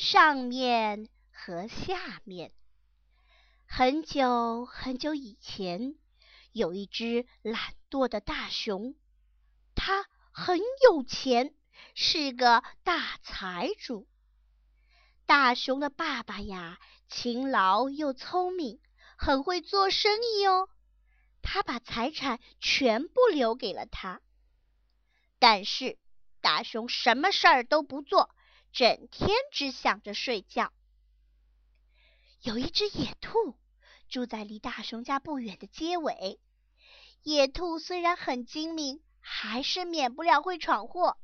上面和下面。很久很久以前，有一只懒惰的大熊，它很有钱，是个大财主。大熊的爸爸呀，勤劳又聪明，很会做生意哦。他把财产全部留给了他。但是大熊什么事儿都不做，整天只想着睡觉。有一只野兔住在离大熊家不远的街尾。野兔虽然很精明，还是免不了会闯祸。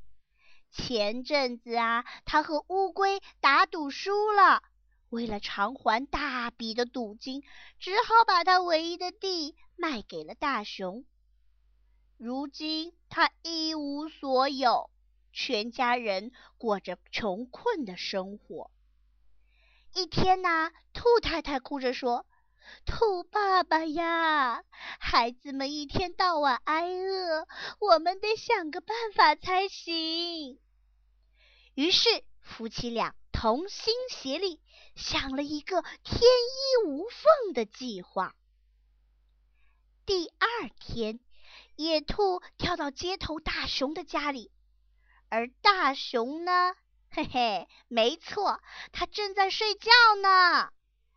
前阵子啊，他和乌龟打赌输了，为了偿还大笔的赌金，只好把他唯一的地卖给了大熊。如今他一无所有，全家人过着穷困的生活。一天呐，兔太太哭着说：“兔爸爸呀，孩子们一天到晚挨饿，我们得想个办法才行。”于是夫妻俩同心协力，想了一个天衣无缝的计划。第二天，野兔跳到街头大熊的家里，而大熊呢？嘿嘿，没错，它正在睡觉呢。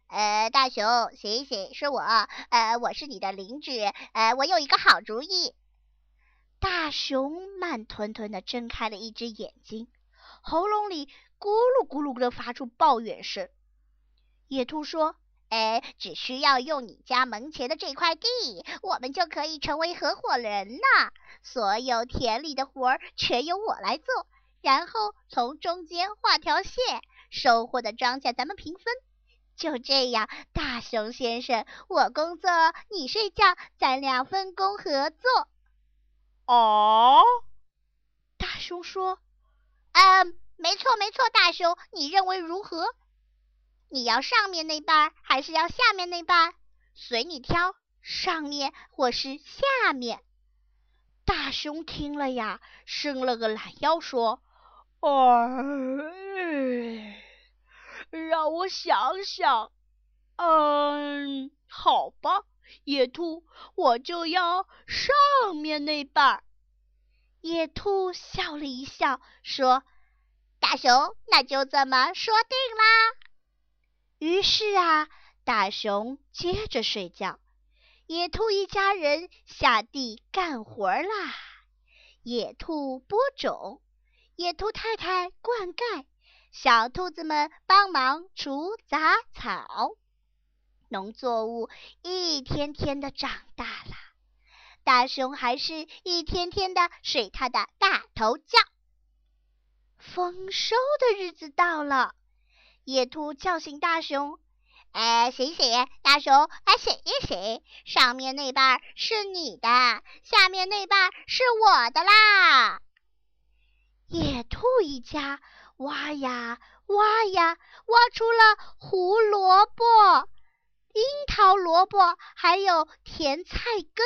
呃，大熊，醒醒，是我，呃，我是你的邻居，呃，我有一个好主意。大熊慢吞吞的睁开了一只眼睛，喉咙里咕噜咕噜的发出抱怨声。野兔说：“哎，只需要用你家门前的这块地，我们就可以成为合伙人了。所有田里的活儿全由我来做。”然后从中间画条线，收获的庄稼咱们平分。就这样，大熊先生，我工作，你睡觉，咱俩分工合作。哦，大熊说：“嗯，没错没错，大熊，你认为如何？你要上面那半，还是要下面那半？随你挑，上面或是下面。”大熊听了呀，伸了个懒腰，说。哎，让我想想。嗯，好吧，野兔，我就要上面那半。野兔笑了一笑，说：“大熊，那就这么说定啦。”于是啊，大熊接着睡觉，野兔一家人下地干活啦。野兔播种。野兔太太灌溉，小兔子们帮忙除杂草，农作物一天天的长大了。大熊还是一天天的睡他的大头觉。丰收的日子到了，野兔叫醒大熊：“哎，醒醒，大熊，哎，醒一醒，上面那半是你的，下面那半是我的啦。”野兔一家挖呀挖呀，挖出了胡萝卜、樱桃萝卜，还有甜菜根。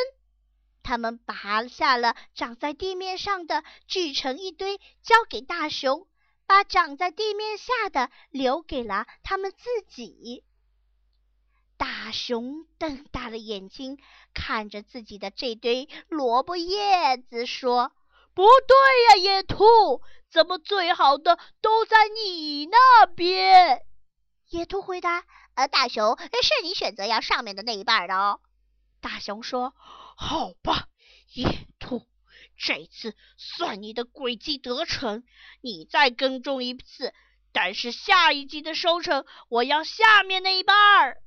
他们拔下了长在地面上的，聚成一堆，交给大熊，把长在地面下的留给了他们自己。大熊瞪大了眼睛，看着自己的这堆萝卜叶子，说。不对呀，野兔，怎么最好的都在你那边？野兔回答：“呃，大熊，是你选择要上面的那一半的哦。”大熊说：“好吧，野兔，这次算你的诡计得逞，你再耕种一次，但是下一季的收成我要下面那一半儿。”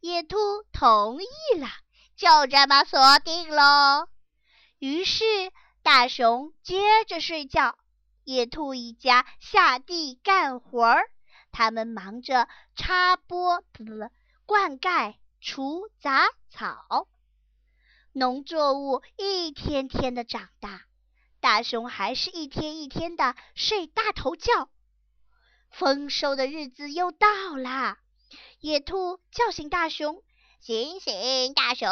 野兔同意了，就这么说定喽。于是。大熊接着睡觉，野兔一家下地干活儿。他们忙着插播、不不不，灌溉、除杂草。农作物一天天的长大，大熊还是一天一天的睡大头觉。丰收的日子又到啦，野兔叫醒大熊。醒醒，大熊！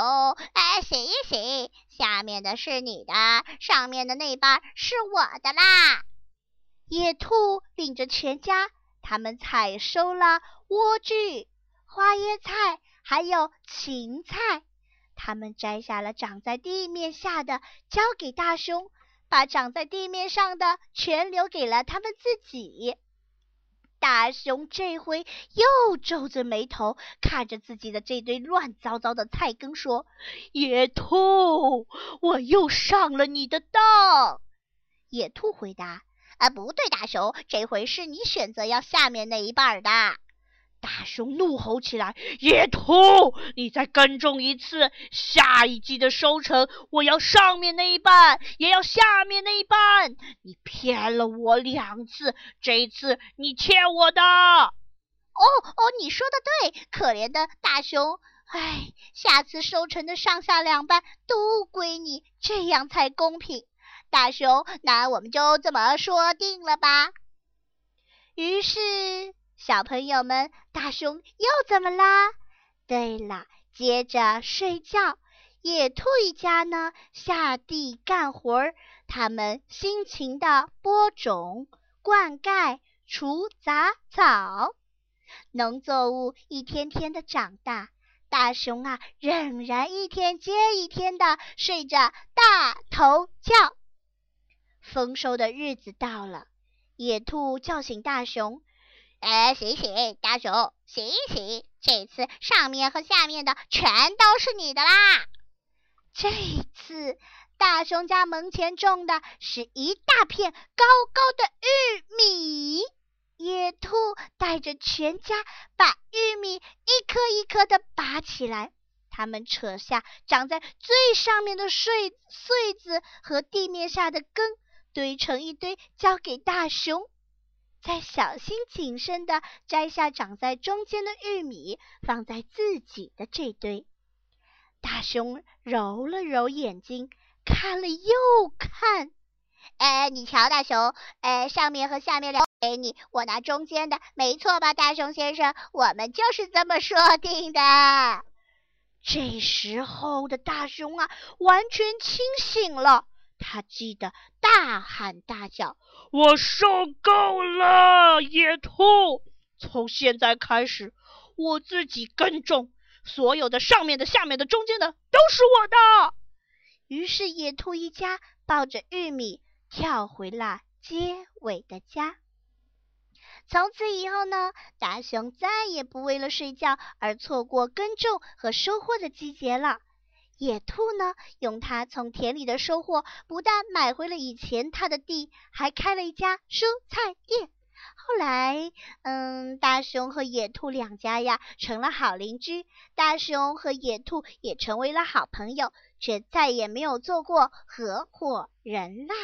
哎，醒一醒，下面的是你的，上面的那半是我的啦。野兔领着全家，他们采收了莴苣、花椰菜，还有芹菜。他们摘下了长在地面下的，交给大熊，把长在地面上的全留给了他们自己。大熊这回又皱着眉头看着自己的这堆乱糟糟的菜根，说：“野兔，我又上了你的当。”野兔回答：“啊，不对，大熊，这回是你选择要下面那一半的。”大熊怒吼起来：“野兔，你再耕种一次，下一季的收成我要上面那一半，也要下面那一半。你骗了我两次，这一次你欠我的。”“哦哦，你说的对，可怜的大熊，唉，下次收成的上下两半都归你，这样才公平。大熊，那我们就这么说定了吧。”于是。小朋友们，大熊又怎么啦？对了，接着睡觉。野兔一家呢，下地干活儿，他们辛勤的播种、灌溉、除杂草，农作物一天天的长大。大熊啊，仍然一天接一天的睡着大头觉。丰收的日子到了，野兔叫醒大熊。哎，醒醒，大熊，醒醒！这次上面和下面的全都是你的啦。这次大熊家门前种的是一大片高高的玉米，野兔带着全家把玉米一颗一颗的拔起来，他们扯下长在最上面的穗穗子和地面下的根，堆成一堆，交给大熊。再小心谨慎地摘下长在中间的玉米，放在自己的这堆。大熊揉了揉眼睛，看了又看。哎，你瞧，大熊，哎，上面和下面两给你，我拿中间的，没错吧，大熊先生？我们就是这么说定的。这时候的大熊啊，完全清醒了。他记得大喊大叫：“我受够了，野兔！从现在开始，我自己耕种，所有的上面的、下面的、中间的都是我的。”于是，野兔一家抱着玉米跳回了结尾的家。从此以后呢，大熊再也不为了睡觉而错过耕种和收获的季节了。野兔呢，用它从田里的收获，不但买回了以前它的地，还开了一家蔬菜店。后来，嗯，大熊和野兔两家呀，成了好邻居。大熊和野兔也成为了好朋友，却再也没有做过合伙人啦。